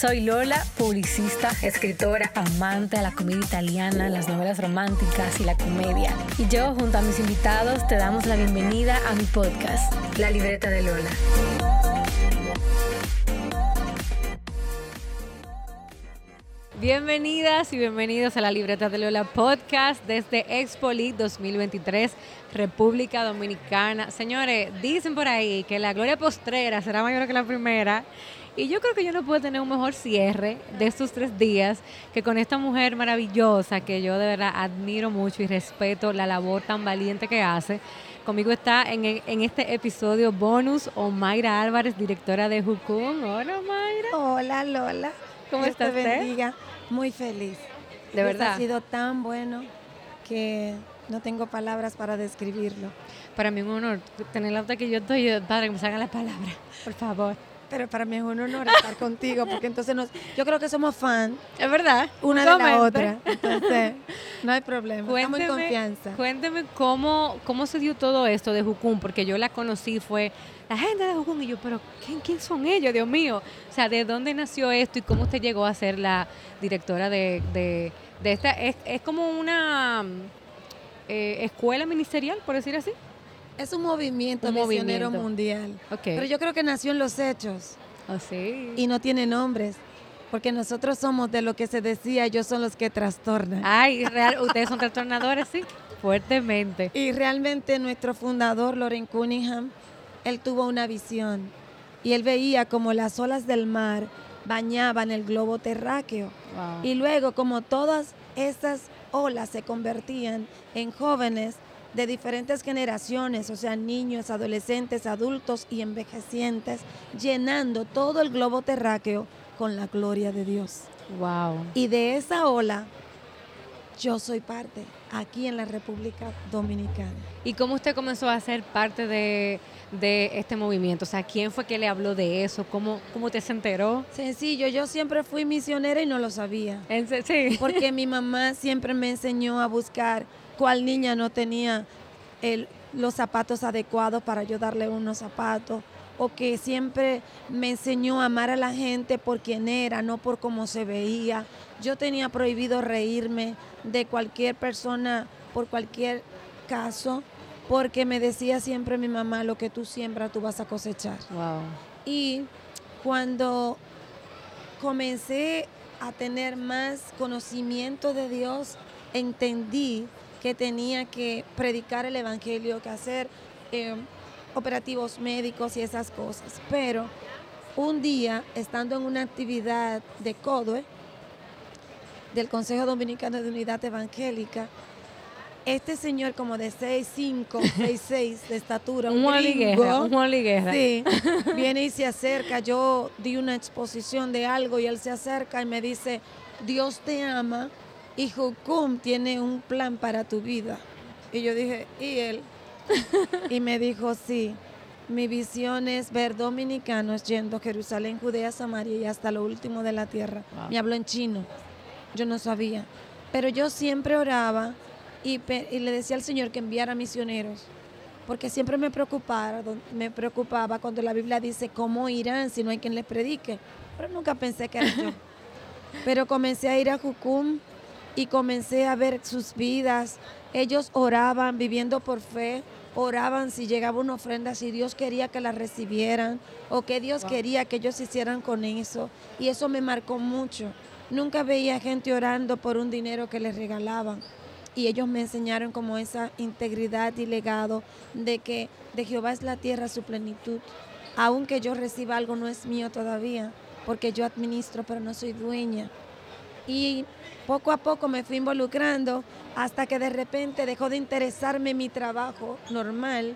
Soy Lola, publicista, escritora, amante de la comedia italiana, las novelas románticas y la comedia. Y yo, junto a mis invitados, te damos la bienvenida a mi podcast, La Libreta de Lola. Bienvenidas y bienvenidos a la Libreta de Lola Podcast desde Expolit 2023, República Dominicana. Señores, dicen por ahí que la gloria postrera será mayor que la primera y yo creo que yo no puedo tener un mejor cierre de estos tres días que con esta mujer maravillosa que yo de verdad admiro mucho y respeto la labor tan valiente que hace. Conmigo está en, en este episodio bonus Omaira Álvarez, directora de Jucum. Hola, Omaira. Hola, Lola. ¿Cómo estás? Te bendiga. Muy feliz. De verdad. Ha sido tan bueno que no tengo palabras para describirlo. Para mí es un honor tener la que yo estoy, para que me salgan las palabras, por favor. Pero para mí es un honor estar contigo, porque entonces nos, yo creo que somos fans. Es verdad. Una de la otra. Entonces, no hay problema. Cuénteme, Estamos en confianza. Cuénteme cómo, cómo se dio todo esto de Jucum, porque yo la conocí, fue la gente de Jucum, y yo, pero ¿quién, ¿quién son ellos, Dios mío? O sea, ¿de dónde nació esto y cómo usted llegó a ser la directora de, de, de esta? Es, es como una eh, escuela ministerial, por decir así. Es un movimiento misionero mundial. Pero yo creo que nació en los hechos. Oh, sí. Y no tiene nombres. Porque nosotros somos de lo que se decía, ellos son los que trastornan. Ay, real, ustedes son trastornadores, sí, fuertemente. Y realmente nuestro fundador, Loren Cunningham, él tuvo una visión. Y él veía como las olas del mar bañaban el globo terráqueo. Y luego como todas esas olas se convertían en jóvenes de diferentes generaciones, o sea, niños, adolescentes, adultos y envejecientes, llenando todo el globo terráqueo con la gloria de Dios. Wow. Y de esa ola yo soy parte aquí en la República Dominicana. ¿Y cómo usted comenzó a ser parte de, este movimiento? O sea, ¿quién fue que le habló de eso? ¿Cómo, cómo te se enteró? Sencillo, yo siempre fui misionera y no lo sabía. sí. Porque mi mamá siempre me enseñó a buscar cuál niña no tenía los zapatos adecuados para yo darle unos zapatos, o que siempre me enseñó a amar a la gente por quien era, no por cómo se veía. Yo tenía prohibido reírme de cualquier persona por cualquier caso, porque me decía siempre mi mamá, lo que tú siembras, tú vas a cosechar. Y cuando comencé a tener más conocimiento de Dios, entendí que tenía que predicar el Evangelio, que hacer eh, operativos médicos y esas cosas. Pero un día, estando en una actividad de CODUE, del Consejo Dominicano de Unidad Evangélica, este señor como de 6'5, 6'6 de estatura, un, gringo, un Sí, viene y se acerca. Yo di una exposición de algo y él se acerca y me dice, Dios te ama y Jucum tiene un plan para tu vida. Y yo dije, ¿y él? y me dijo, sí, mi visión es ver dominicanos yendo a Jerusalén, Judea, Samaria y hasta lo último de la tierra. Me habló en chino, yo no sabía. Pero yo siempre oraba y, y le decía al Señor que enviara misioneros porque siempre me preocupaba, me preocupaba cuando la Biblia dice cómo irán si no hay quien les predique. Pero nunca pensé que era yo. Pero comencé a ir a Jucum y comencé a ver sus vidas. Ellos oraban viviendo por fe, oraban si llegaba una ofrenda, si Dios quería que la recibieran o que Dios quería que ellos hicieran con eso. Y eso me marcó mucho. Nunca veía gente orando por un dinero que les regalaban. Y ellos me enseñaron como esa integridad y legado de que de Jehová es la tierra su plenitud. Aunque yo reciba algo no es mío todavía, porque yo administro, pero no soy dueña. Y poco a poco me fui involucrando hasta que de repente dejó de interesarme mi trabajo normal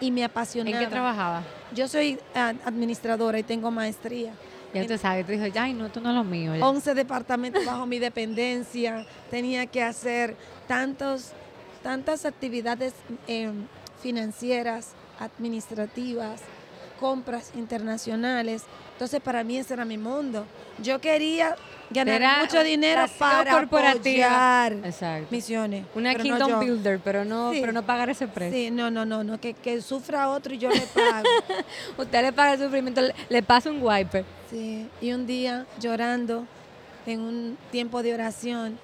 y me apasionaba. ¿En qué trabajaba? Yo soy administradora y tengo maestría. Ya usted sabe, te dijo, ay, no, esto no es lo mío. 11 departamentos bajo mi dependencia, tenía que hacer tantos tantas actividades eh, financieras, administrativas, compras internacionales. Entonces para mí ese era mi mundo. Yo quería ganar Era mucho dinero para apoyar Exacto. misiones. Una no Kingdom. Builder, pero no, Sí. pero no pagar ese precio. Sí, no, no, no, no, que, que sufra otro y yo le pago. Usted le paga el sufrimiento, le, le pasa un wiper. Sí, y un día llorando en un tiempo de oración,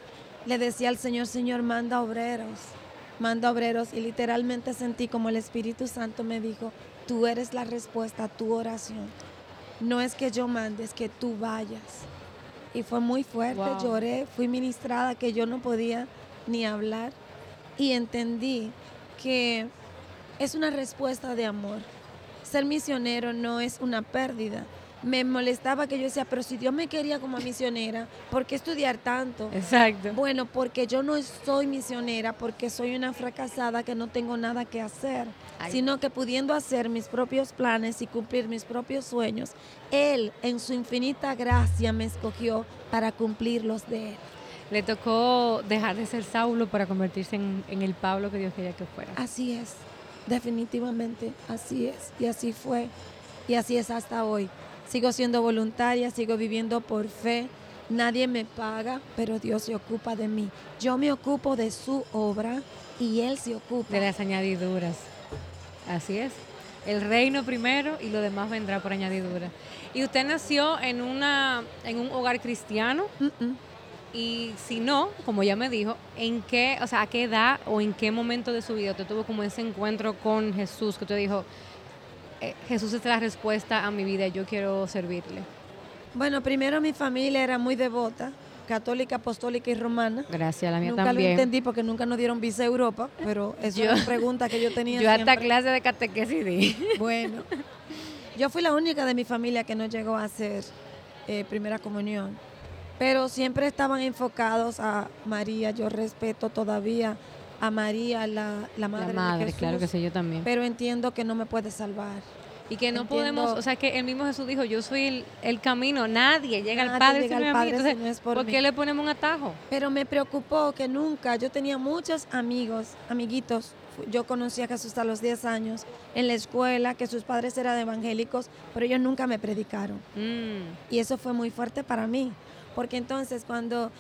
le decía al Señor, Señor, manda obreros, manda obreros. Y literalmente sentí como el Espíritu Santo me dijo, tú eres la respuesta a tu oración. No es que yo mande, es que tú vayas. Y fue muy fuerte, Wow. lloré, fui ministrada que yo no podía ni hablar. Y entendí que es una respuesta de amor. Ser misionero no es una pérdida. Me molestaba que yo decía, pero si Dios me quería como misionera, ¿por qué estudiar tanto? Exacto. Bueno, porque yo no soy misionera, porque soy una fracasada que no tengo nada que hacer, Ay. sino que pudiendo hacer mis propios planes y cumplir mis propios sueños, Él en su infinita gracia me escogió para cumplir los de Él. Le tocó dejar de ser Saulo para convertirse en, en el Pablo que Dios quería que fuera. Así es, definitivamente, así es, y así fue, y así es hasta hoy. Sigo siendo voluntaria, sigo viviendo por fe, nadie me paga, pero Dios se ocupa de mí. Yo me ocupo de su obra y Él se ocupa. De las añadiduras. Así es. El reino primero y lo demás vendrá por añadidura. Y usted nació en una en un hogar cristiano y si no, como ya me dijo, ¿en qué, o sea, a qué edad o en qué momento de su vida usted tuvo como ese encuentro con Jesús que usted dijo, Jesús es la respuesta a mi vida, yo quiero servirle? Bueno, primero mi familia era muy devota, católica, apostólica y romana. Gracias, la mía Nunca también. lo entendí porque nunca nos dieron visa a Europa, pero es Yo- una pregunta que yo tenía Yo hasta clase de catequesis di. Bueno, yo fui la única de mi familia que no llegó a hacer eh, primera comunión, pero siempre estaban enfocados a María. Yo respeto todavía a María, la, la madre, La de madre, Jesús, claro que sí, yo también. pero entiendo que no me puede salvar. Y que no Entiendo. podemos, o sea, que el mismo Jesús dijo, yo soy el, el camino, nadie llega al Padre llega si no al. Padre si Entonces, no es por ¿por mí. qué le ponemos un atajo? Pero me preocupó que nunca, yo tenía muchos amigos, amiguitos, yo conocí a Jesús a los 10 años en la escuela, que sus padres eran evangélicos, pero ellos nunca me predicaron. Mm, Y eso fue muy fuerte para mí, porque entonces cuando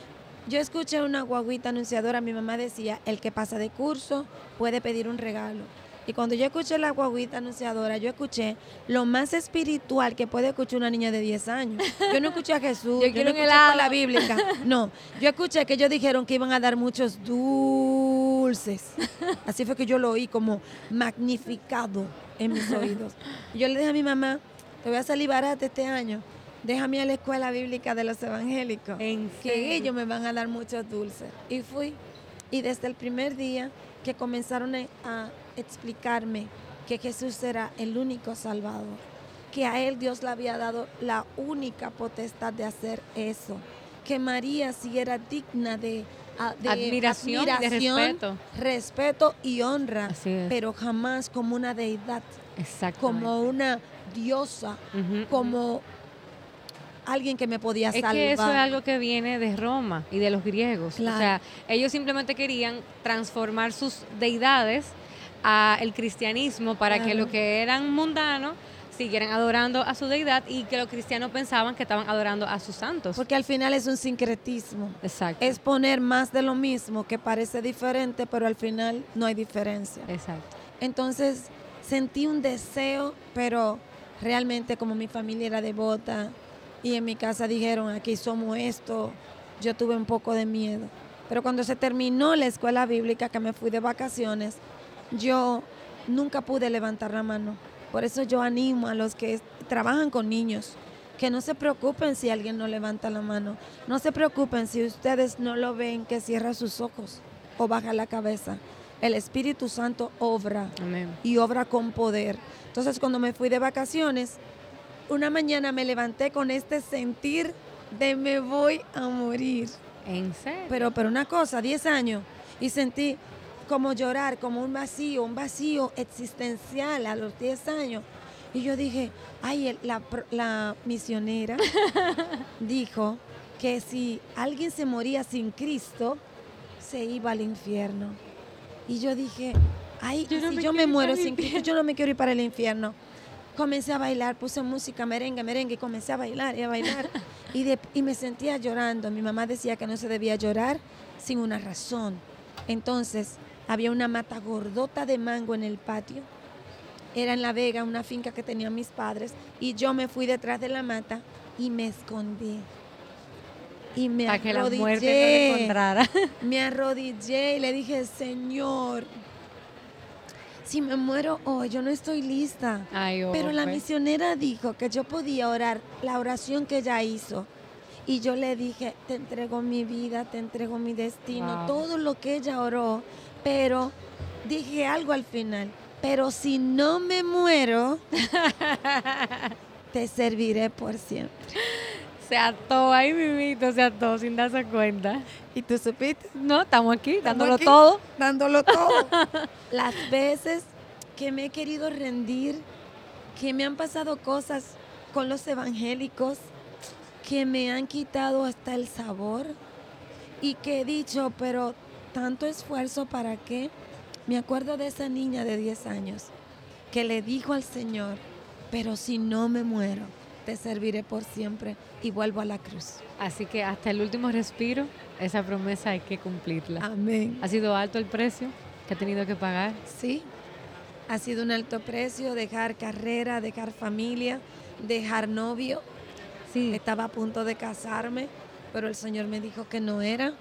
yo escuché una guaguita anunciadora, mi mamá decía, el que pasa de curso puede pedir un regalo. Y cuando yo escuché la guaguita anunciadora, yo escuché lo más espiritual que puede escuchar una niña de 10 años. Yo no escuché a Jesús, Yo yo, no escuché con la bíblica. No, yo escuché que ellos dijeron que iban a dar muchos dulces. Así fue que yo lo oí como magnificado en mis oídos. Y yo le dije a mi mamá, te voy a salir barata este año. Déjame a la escuela bíblica de los evangélicos. ¿En que ellos me van a dar muchos dulces. Y fui. Y desde el primer día que comenzaron a explicarme que Jesús era el único salvador, que a él Dios le había dado la única potestad de hacer eso, que María sí era digna de, a- de Admiración de admiración, respeto. respeto y honra, es. pero jamás como una deidad, como una diosa, como alguien que me podía Es salvar. que eso es algo que viene de Roma y de los griegos. Claro. O sea, ellos simplemente querían transformar sus deidades al cristianismo para que lo que eran mundanos siguieran adorando a su deidad y que los cristianos pensaban que estaban adorando a sus santos. Porque al final es un sincretismo. Exacto. Es poner más de lo mismo que parece diferente, pero al final no hay diferencia. Exacto. Entonces sentí un deseo, pero realmente como mi familia era devota y en mi casa dijeron, aquí somos esto, yo tuve un poco de miedo. Pero cuando se terminó la escuela bíblica, que me fui de vacaciones, yo nunca pude levantar la mano. Por eso yo animo a los que trabajan con niños, que no se preocupen si alguien no levanta la mano. No se preocupen si ustedes no lo ven, que cierra sus ojos o baja la cabeza. El Espíritu Santo obra Amén. y obra con poder. Entonces cuando me fui de vacaciones, una mañana me levanté con este sentir de me voy a morir. ¿En serio? Pero, pero una cosa, 10 años, y sentí como llorar, como un vacío, un vacío existencial a los 10 años. Y yo dije, ay, el- la, la misionera dijo que si alguien se moría sin Cristo, se iba al infierno. Y yo dije, ay, si yo me muero sin Cristo, yo no me quiero ir para el infierno. Comencé a bailar, puse música, merengue, merengue, y comencé a bailar y a bailar. y, de- y me sentía llorando. Mi mamá decía que no se debía llorar sin una razón. Entonces, había una mata gordota de mango en el patio. Era en La Vega, una finca que tenían mis padres. Y yo me fui detrás de la mata y me escondí. Y me Para que la muerte no arrodillé. encontrara. Me arrodillé y le dije, Señor, si me muero hoy, yo no estoy lista. Ay, oh, Pero la pues. misionera dijo que yo podía orar la oración que ella hizo. Y yo le dije, te entrego mi vida, te entrego mi destino, Wow. todo lo que ella oró. Pero dije algo al final, pero si no me muero, te serviré por siempre. Se ató ahí mimito, se ató sin darse cuenta. ¿Y tú supiste? No, estamos aquí, Estamos dándolo aquí. todo. dándolo todo. Las veces que me he querido rendir, que me han pasado cosas con los evangélicos, que me han quitado hasta el sabor y que he dicho, pero tanto esfuerzo para qué. Me acuerdo de esa niña de 10 años que le dijo al Señor, pero si no me muero, te serviré por siempre y vuelvo a la cruz. Así que hasta el último respiro, esa promesa hay que cumplirla. Amén. ¿Ha sido alto el precio que ha tenido que pagar? Sí, ha sido un alto precio dejar carrera, dejar familia, dejar novio. Sí. Estaba a punto de casarme, pero el Señor me dijo que no era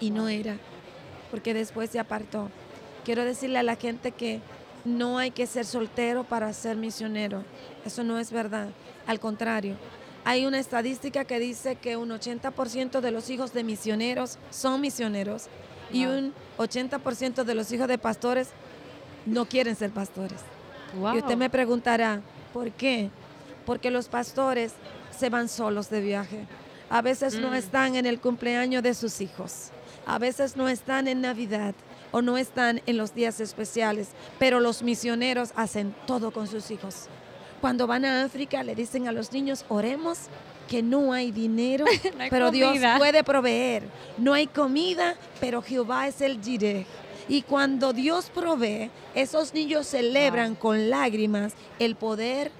y no era, porque después se apartó. Quiero decirle a la gente que no hay que ser soltero para ser misionero. Eso no es verdad. Al contrario, hay una estadística que dice que un 80% de los hijos de misioneros son misioneros y un 80% de los hijos de pastores no quieren ser pastores. Wow. Y usted me preguntará, ¿por qué? Porque los pastores se van solos de viaje. A veces no Mm. están en el cumpleaños de sus hijos. A veces no están en Navidad o no están en los días especiales. Pero los misioneros hacen todo con sus hijos. Cuando van a África le dicen a los niños, oremos que no hay dinero, No hay pero Dios puede proveer. No hay comida, pero Jehová es el Jireh. Y cuando Dios provee, esos niños celebran con lágrimas el poder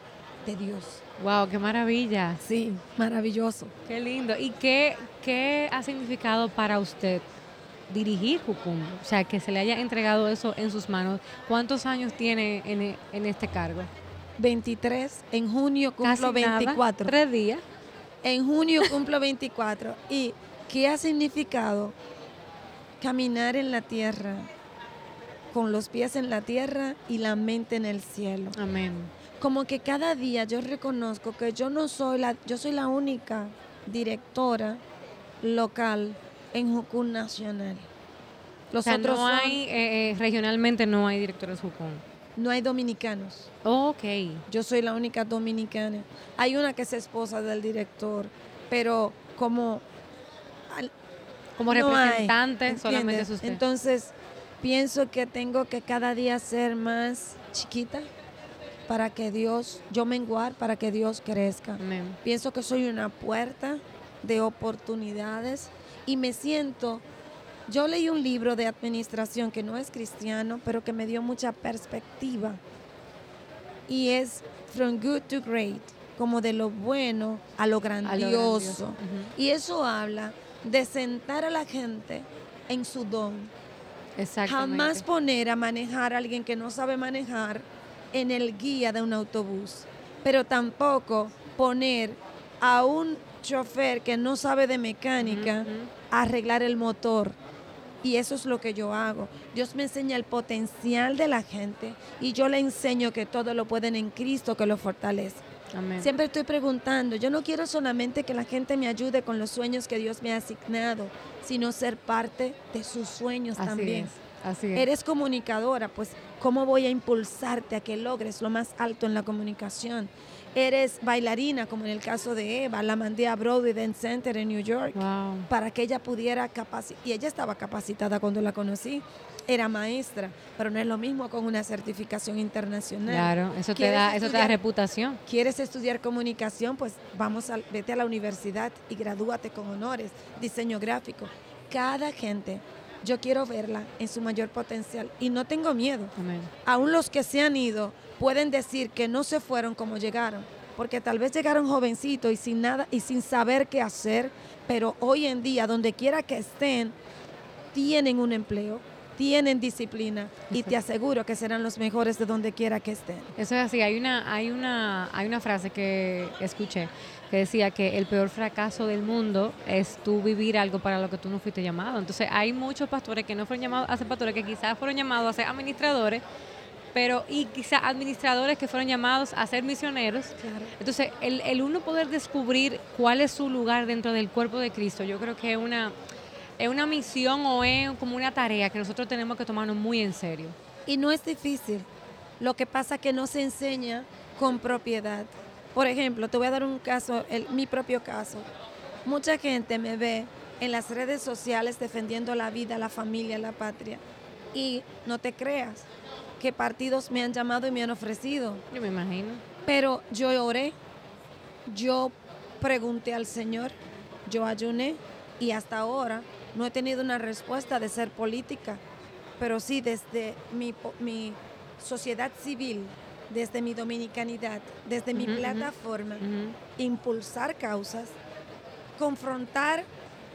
de Dios. Wow, qué maravilla. Sí, maravilloso. Qué lindo. ¿Y qué, qué ha significado para usted dirigir Jucum? O sea, que se le haya entregado eso en sus manos. ¿Cuántos años tiene en, en este cargo? 23, en junio cumplo Casi nada, 24. Tres días. En junio cumplo 24. ¿Y qué ha significado caminar en la tierra, con los pies en la tierra y la mente en el cielo? Amén. Como que cada día yo reconozco que yo no soy la, yo soy la única directora local en Jucún Nacional. O Los sea, otros no son- hay, eh, eh, regionalmente no hay directores Jucum. no hay dominicanos. Ok. Yo soy la única dominicana. Hay una que es esposa del director, pero como al- Como no hay, representante solamente es usted. Entonces, pienso que tengo que cada día ser más chiquita para que Dios, yo menguar, para que Dios crezca. Amén. Pienso que soy una puerta de oportunidades y me siento, yo leí un libro de administración que no es cristiano, pero que me dio mucha perspectiva y es From Good to Great, como de lo bueno a lo A lo grandioso. Y eso habla de sentar a la gente en su don. Jamás poner a manejar a alguien que no sabe manejar en el guía de un autobús, pero tampoco poner a un chofer que no sabe de mecánica a arreglar el motor. Y eso es lo que yo hago. Dios me enseña el potencial de la gente y yo le enseño que todo lo pueden en Cristo que lo fortalece. Amén. Siempre estoy preguntando, yo no quiero solamente que la gente me ayude con los sueños que Dios me ha asignado, sino ser parte de sus sueños Así también. es. Así es. Eres comunicadora, pues ¿cómo voy a impulsarte a que logres lo más alto en la comunicación? Eres bailarina, como en el caso de Eva, la mandé a Broadway Dance Center en New York Wow. para que ella pudiera capacitar, y ella estaba capacitada cuando la conocí, era maestra, pero no es lo mismo con una certificación internacional. Claro, eso te ¿Quieres da, eso te da reputación. ¿Quieres estudiar comunicación? Pues vamos a, vete a la universidad y gradúate con honores, diseño gráfico. Cada gente yo quiero verla en su mayor potencial y no tengo miedo. Amén. Aún los que se han ido pueden decir que no se fueron como llegaron, porque tal vez llegaron jovencitos y sin nada y sin saber qué hacer, pero hoy en día, donde quiera que estén, tienen un empleo, tienen disciplina y te aseguro que serán los mejores de donde quiera que estén. Eso es así. Hay una, hay una, hay una frase que escuché que decía que el peor fracaso del mundo es tú vivir algo para lo que tú no fuiste llamado. Entonces hay muchos pastores que no fueron llamados a ser pastores, que quizás fueron llamados a ser administradores, pero y quizás administradores que fueron llamados a ser misioneros. Entonces el, el uno poder descubrir cuál es su lugar dentro del cuerpo de Cristo, yo creo que es una, es una misión o es como una tarea que nosotros tenemos que tomarnos muy en serio. Y no es difícil. Lo que pasa que no se enseña con propiedad. Por ejemplo, te voy a dar un caso, el- mi propio caso. Mucha gente me ve en las redes sociales defendiendo la vida, la familia, la patria. Y no te creas que partidos me han llamado y me han ofrecido. Yo me imagino. Pero yo oré, yo pregunté al Señor, yo ayuné y hasta ahora no he tenido una respuesta de ser política, pero sí desde mi, sociedad civil, desde mi dominicanidad, desde mi plataforma, impulsar causas, confrontar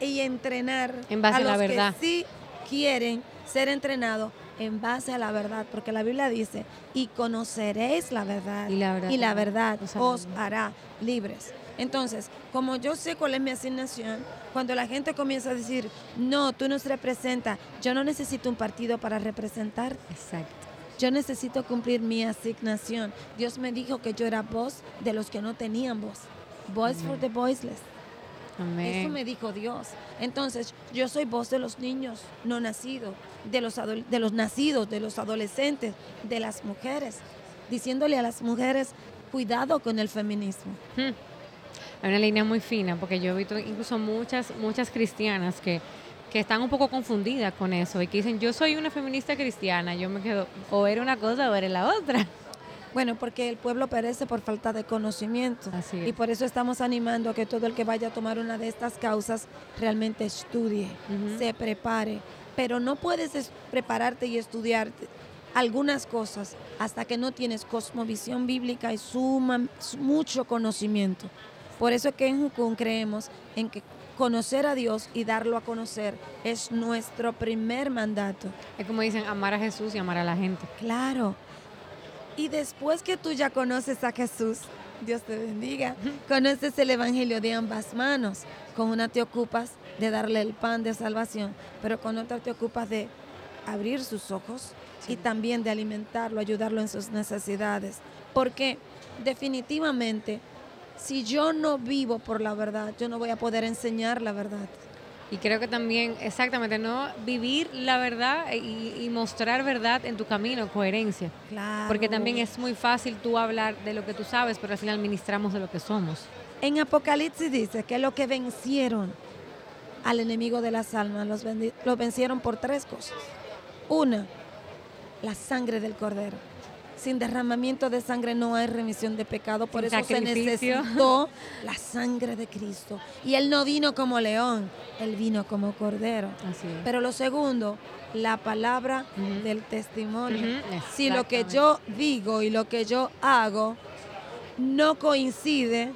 y entrenar En base a la los verdad. que sí quieren ser entrenados en base a la verdad, porque la Biblia dice, y conoceréis la verdad, Y la verdad y la os- verdad os os hará libres. Entonces, como yo sé cuál es mi asignación, cuando la gente comienza a decir, no, tú nos representas, yo no necesito un partido para representar, Exacto. yo necesito cumplir mi asignación. Dios me dijo que yo era voz de los que no tenían voz. Voice for the voiceless. Amén. Eso me dijo Dios. Entonces, yo soy voz de los niños no nacidos, de los, de los nacidos, de los adolescentes, de las mujeres, diciéndole a las mujeres, cuidado con el feminismo. Hmm. Hay una línea muy fina, porque yo he visto incluso muchas, muchas cristianas que, que están un poco confundidas con eso y que dicen, yo soy una feminista cristiana, yo me quedo, o era una cosa o era la otra. Bueno, porque el pueblo perece por falta de conocimiento. Así. Y por eso estamos animando a que todo el que vaya a tomar una de estas causas realmente estudie, se prepare. Pero no puedes es- prepararte y estudiar algunas cosas hasta que no tienes cosmovisión bíblica y suma mucho conocimiento. Por eso es que en Jucún creemos en que conocer a Dios y darlo a conocer es nuestro primer mandato. Es como dicen, amar a Jesús y amar a la gente. Claro. Y después que tú ya conoces a Jesús, Dios te bendiga, conoces el Evangelio de ambas manos. Con una te ocupas de darle el pan de salvación, pero con otra te ocupas de abrir sus ojos y también de alimentarlo, ayudarlo en sus necesidades. Porque definitivamente, si yo no vivo por la verdad, yo no voy a poder enseñar la verdad. Y creo que también, exactamente, no vivir la verdad y, y mostrar verdad en tu camino, coherencia. Claro. Porque también es muy fácil tú hablar de lo que tú sabes, pero al final ministramos de lo que somos. En Apocalipsis dice que lo que vencieron al enemigo de las almas, los, vencieron por tres cosas. Una, la sangre del cordero. Sin derramamiento de sangre no hay remisión de pecado, por Sin eso se necesitó la sangre de Cristo. Y él no vino como león, él vino como cordero. Así es. Pero lo segundo, la palabra del testimonio. Si lo que yo digo y lo que yo hago no coincide,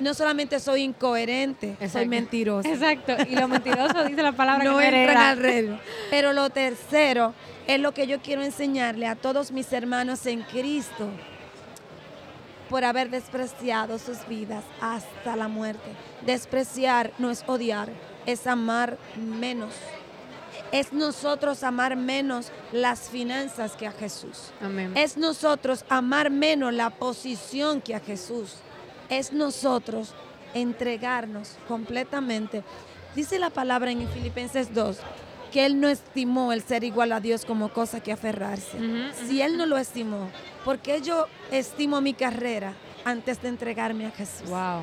no solamente soy incoherente, soy Exacto. mentirosa. Exacto. Y lo mentiroso dice la palabra No que hereda. al reino. Pero lo tercero es lo que yo quiero enseñarle a todos mis hermanos en Cristo por haber despreciado sus vidas hasta la muerte. Despreciar no es odiar, es amar menos. Es nosotros amar menos las finanzas que a Jesús. Amén. Es nosotros amar menos la posición que a Jesús. Es nosotros entregarnos completamente. Dice la palabra en Filipenses 2 que Él no estimó el ser igual a Dios como cosa que aferrarse. Si Él no lo estimó, ¿por qué yo estimo mi carrera antes de entregarme a Jesús? Wow.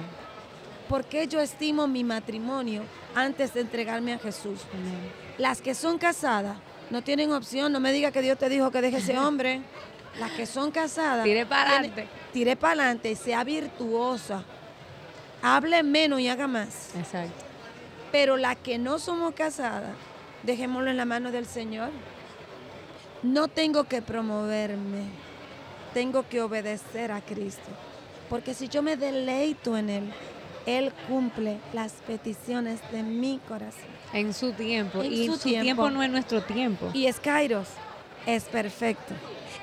¿Por qué yo estimo mi matrimonio antes de entregarme a Jesús? Amén. Las que son casadas no tienen opción. No me diga que Dios te dijo que deje ese hombre. Las que son casadas. Tire para adelante. Tire para adelante y sea virtuosa. Hable menos y haga más. Exacto. Pero las que no somos casadas, dejémoslo en la mano del Señor. No tengo que promoverme, tengo que obedecer a Cristo. Porque si yo me deleito en Él, Él cumple las peticiones de mi corazón. En su tiempo. y su, tiempo. no es nuestro tiempo. Y es Kairos, es perfecto.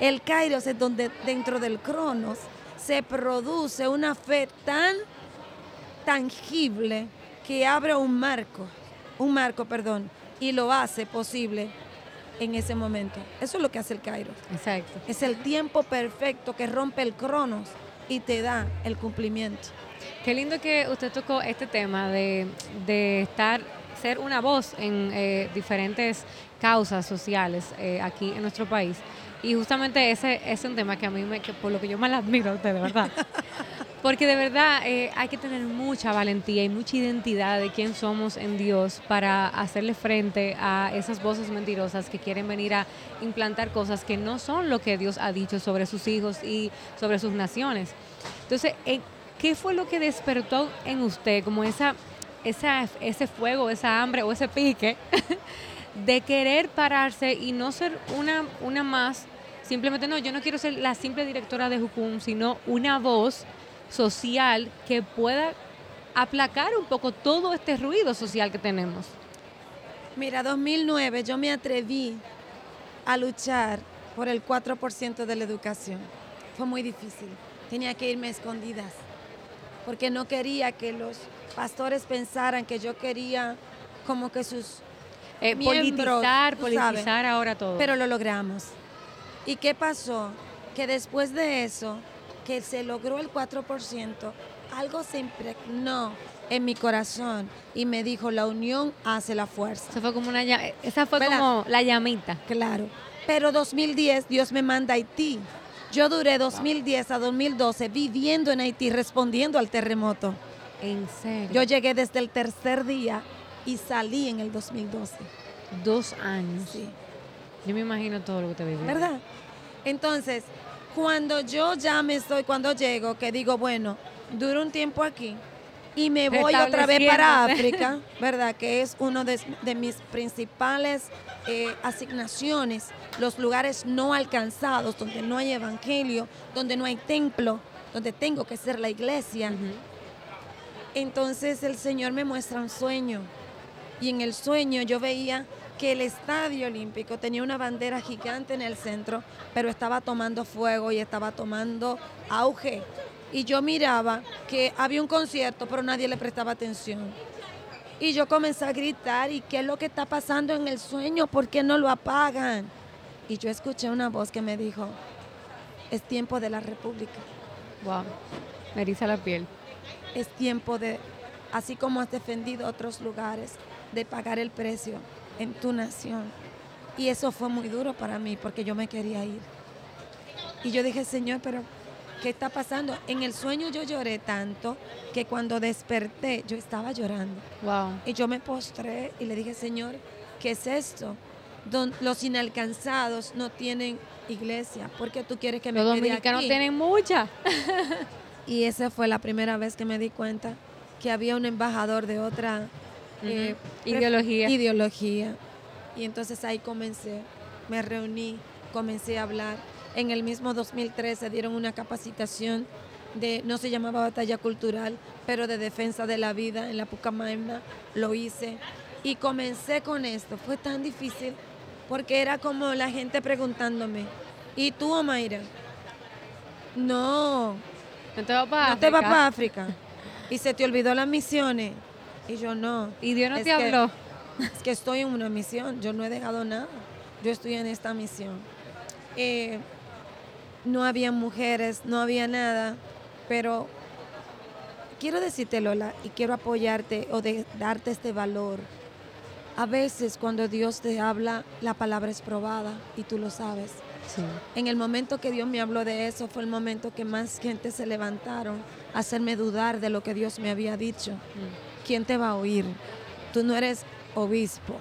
El Kairos es donde dentro del Cronos se produce una fe tan tangible que abre un marco, un marco, perdón, y lo hace posible en ese momento. Eso es lo que hace el Kairos. Exacto. Es el tiempo perfecto que rompe el Cronos y te da el cumplimiento. Qué lindo que usted tocó este tema de, estar, ser una voz en eh, diferentes causas sociales eh, aquí en nuestro país. Y justamente ese, es un tema que a mí, me, que por lo que yo más la admiro a usted, de verdad. Porque de verdad eh, hay que tener mucha valentía y mucha identidad de quién somos en Dios para hacerle frente a esas voces mentirosas que quieren venir a implantar cosas que no son lo que Dios ha dicho sobre sus hijos y sobre sus naciones. Entonces, eh, ¿qué fue lo que despertó en usted como esa, esa, ese fuego, esa hambre o ese pique de querer pararse y no ser una, una más? Simplemente no, yo no quiero ser la simple directora de Jucum, sino una voz social que pueda aplacar un poco todo este ruido social que tenemos? Mira, 2009 yo me atreví a luchar por el 4% de la educación. Fue muy difícil. Tenía que irme escondidas porque no quería que los pastores pensaran que yo quería como que sus eh, politizar, politizar ahora todo. Pero lo logramos. ¿Y qué pasó? Que después de eso que se logró el 4%, algo se impregnó en mi corazón y me dijo, la unión hace la fuerza. Esa fue como una esa fue como la llamita. Claro. Pero 2010 Dios me manda a Haití. Yo duré 2010 a 2012 viviendo en Haití, respondiendo al terremoto. ¿En serio? Yo llegué desde el tercer día y salí en el 2012. Dos años. Sí. Yo me imagino todo lo que te vivió. ¿Verdad? Entonces, cuando yo ya me estoy, cuando llego, que digo, bueno, duro un tiempo aquí y me voy otra vez para África, ¿verdad? Que es uno de, mis principales eh, asignaciones, los lugares no alcanzados, donde no hay evangelio, donde no hay templo, donde tengo que ser la iglesia. Entonces el Señor me muestra un sueño y en el sueño yo veía que el estadio olímpico tenía una bandera gigante en el centro, pero estaba tomando fuego y estaba tomando auge. Y yo miraba que había un concierto, pero nadie le prestaba atención. Y yo comencé a gritar, ¿y qué es lo que está pasando en el sueño? ¿Por qué no lo apagan? Y yo escuché una voz que me dijo, es tiempo de la República. Wow, me eriza la piel. Es tiempo de, así como has defendido otros lugares, de pagar el precio en tu nación. Y eso fue muy duro para mí porque yo me quería ir. Y yo dije, Señor, pero ¿qué está pasando? En el sueño yo lloré tanto que cuando desperté yo estaba llorando. Wow. Y yo me postré y le dije, Señor, ¿qué es esto? Don, los inalcanzados no tienen iglesia. porque tú quieres que me Los dominicanos tienen mucha. y esa fue la primera vez que me di cuenta que había un embajador de otra eh, ideología. Ideología. Y entonces ahí comencé, me reuní, comencé a hablar. En el mismo 2013 dieron una capacitación de, no se llamaba batalla cultural, pero de defensa de la vida en la Pucamaima, lo hice. Y comencé con esto. Fue tan difícil porque era como la gente preguntándome, ¿y tú, Omaira? No. No te vas para no te vas para África. Y se te olvidó las misiones. Y yo no. ¿Y Dios no te habló? Es que estoy en una misión, yo no he dejado nada. Yo estoy en esta misión. Eh, no había mujeres, no había nada, pero quiero decirte, Lola, y quiero apoyarte o de, darte este valor. A veces cuando Dios te habla, la palabra es probada y tú lo sabes. Sí. En el momento que Dios me habló de eso, fue el momento que más gente se levantaron a hacerme dudar de lo que Dios me había dicho. Mm. ¿Quién te va a oír? Tú no eres obispo.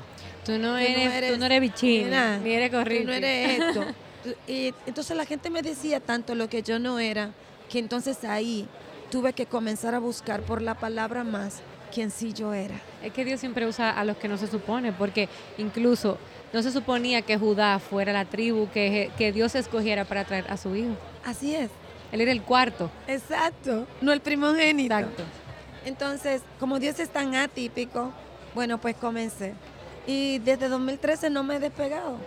Tú no, eres, tú no eres bichina, ni eres corriente. Tú no eres esto. y entonces la gente me decía tanto lo que yo no era, que entonces ahí tuve que comenzar a buscar por la palabra más quien sí yo era. Es que Dios siempre usa a los que no se supone, porque incluso no se suponía que Judá fuera la tribu que, que Dios escogiera para traer a su hijo. Así es. Él era el cuarto. Exacto, no el primogénito. Exacto. Entonces, como Dios es tan atípico, bueno, pues comencé. Y desde 2013 no me he despegado.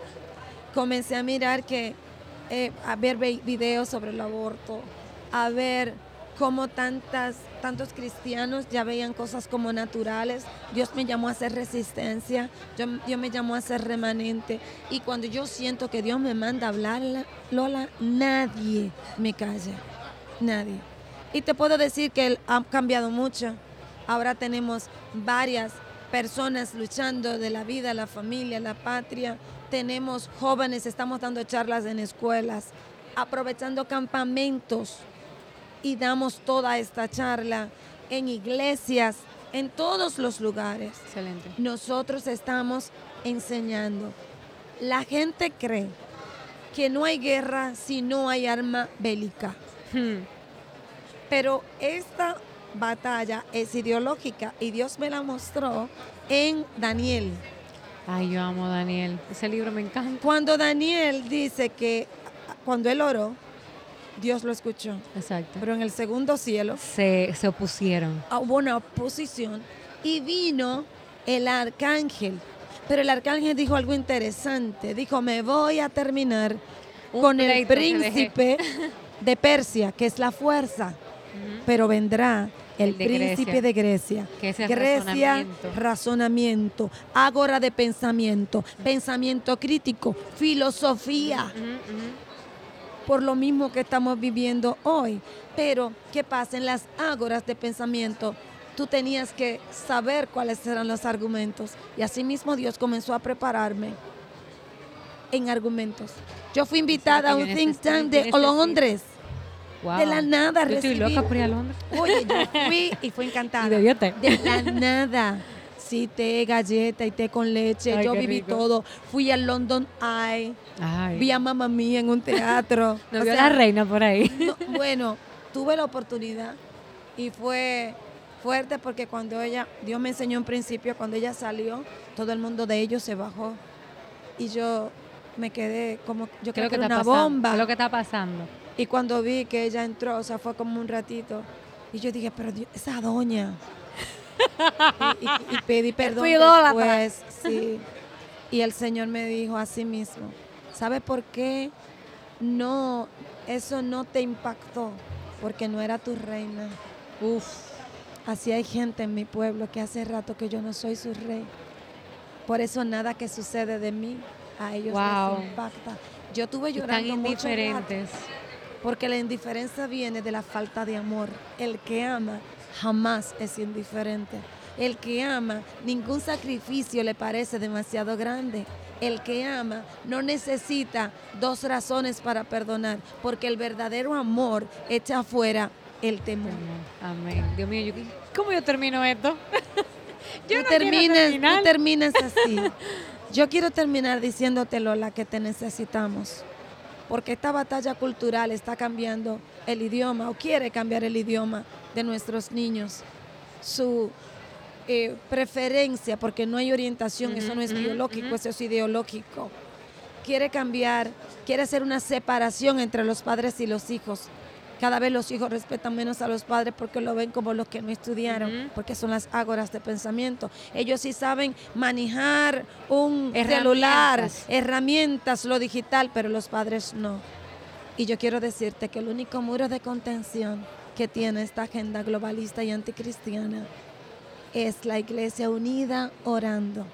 Comencé a mirar que, eh, a ver ve- videos sobre el aborto, a ver cómo tantas, tantos cristianos ya veían cosas como naturales. Dios me llamó a hacer resistencia, yo- Dios me llamó a ser remanente. Y cuando yo siento que Dios me manda a hablar, Lola, nadie me calla, nadie. Y te puedo decir que ha cambiado mucho. Ahora tenemos varias personas luchando de la vida, la familia, la patria. Tenemos jóvenes, estamos dando charlas en escuelas, aprovechando campamentos y damos toda esta charla en iglesias, en todos los lugares. Excelente. Nosotros estamos enseñando. La gente cree que no hay guerra si no hay arma bélica. Hmm. Pero esta batalla es ideológica y Dios me la mostró en Daniel. Ay, yo amo a Daniel. Ese libro me encanta. Cuando Daniel dice que cuando él oró, Dios lo escuchó. Exacto. Pero en el segundo cielo Se, se opusieron. hubo una oposición y vino el arcángel. Pero el arcángel dijo algo interesante. Dijo, me voy a terminar Un con el pleito que dejé". príncipe de Persia, que es la fuerza. Pero vendrá el, El de príncipe Grecia. de Grecia. Que es el Grecia, razonamiento. ágora de pensamiento, pensamiento crítico, filosofía por lo mismo que estamos viviendo hoy. Pero, ¿qué pasa? En las ágoras de pensamiento, tú tenías que saber cuáles eran los argumentos. Y asimismo Dios comenzó a prepararme en argumentos. Yo fui invitada a un think tank de. Londres. Wow. De la nada Yo estoy recibí. loca por ir a Londres. Oye, yo fui y fui encantada. Y té. De la nada. Sí, té, galleta y té con leche. Ay, yo viví rico. todo. Fui al London Eye. Ay. Vi a mamá mía en un teatro. No O sea, la reina por ahí. no, bueno, tuve la oportunidad y fue fuerte porque cuando ella, Dios me enseñó en principio, cuando ella salió, todo el mundo de ellos se bajó y yo me quedé como, yo ¿Qué es creo que que era una pasando? bomba. ¿Qué es lo que está pasando? Y cuando vi que ella entró, o sea, fue como un ratito, y yo dije, pero Dios, esa doña. y, y- y pedí perdón después, sí. Y el Señor me dijo así mismo, ¿sabe por qué no, eso no te impactó? Porque no era tu reina. Uf. Así hay gente en mi pueblo que hace rato que yo no soy su rey. Por eso nada que sucede de mí a ellos Wow. les impacta. Yo estuve Están llorando mucho rato. Porque la indiferencia viene de la falta de amor. El que ama jamás es indiferente. El que ama, ningún sacrificio le parece demasiado grande. El que ama no necesita dos razones para perdonar, porque el verdadero amor echa afuera el temor. Amén. Dios mío, ¿cómo yo termino esto? yo no tú terminar. terminas así. Yo quiero terminar diciéndote, Lola, que te necesitamos. Porque esta batalla cultural está cambiando el idioma o quiere cambiar el idioma de nuestros niños. Su eh, preferencia, porque no hay orientación, eso no es ujú, biológico, eso es ideológico. Quiere cambiar, quiere hacer una separación entre los padres y los hijos. Cada vez los hijos respetan menos a los padres porque lo ven como los que no estudiaron, porque son las ágoras de pensamiento. Ellos sí saben manejar un Herramientas. celular, herramientas, lo digital, pero los padres no. Y yo quiero decirte que el único muro de contención que tiene esta agenda globalista y anticristiana es la iglesia unida orando,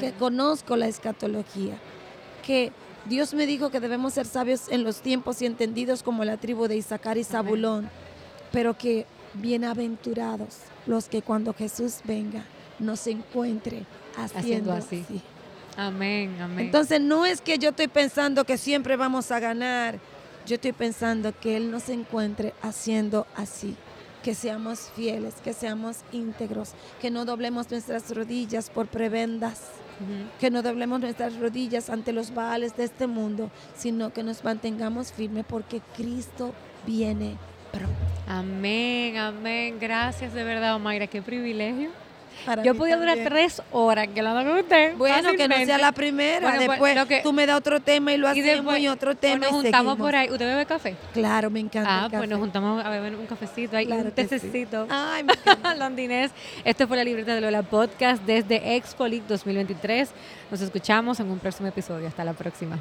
que conozco la escatología, que Dios me dijo que debemos ser sabios en los tiempos y entendidos como la tribu de Isaacar y Zabulón, pero que bienaventurados los que cuando Jesús venga nos encuentre haciendo, Haciendo así. así. Amén, amén. Entonces no es que yo estoy pensando que siempre vamos a ganar, yo estoy pensando que Él nos encuentre haciendo así, que seamos fieles, que seamos íntegros, que no doblemos nuestras rodillas por prebendas. Que no doblemos nuestras rodillas ante los baales de este mundo, sino que nos mantengamos firmes porque Cristo viene pronto. Amén, amén. Gracias de verdad, Omaira. Qué privilegio Para Yo podía durar tres horas que hablando con usted. Bueno, que no sea la primera. Bueno, pues, después lo que- tú me das otro tema y lo y hacemos después y otro o tema nos y juntamos seguimos. por ahí. ¿Usted bebe café? Claro, me encanta Ah, el café. pues nos juntamos a beber un cafecito ahí, Claro un que sí. tececito. Ay, me encanta. Londinés. Esto fue la libreta de Lola Podcast desde Expo League 2023. Nos escuchamos en un próximo episodio. Hasta la próxima.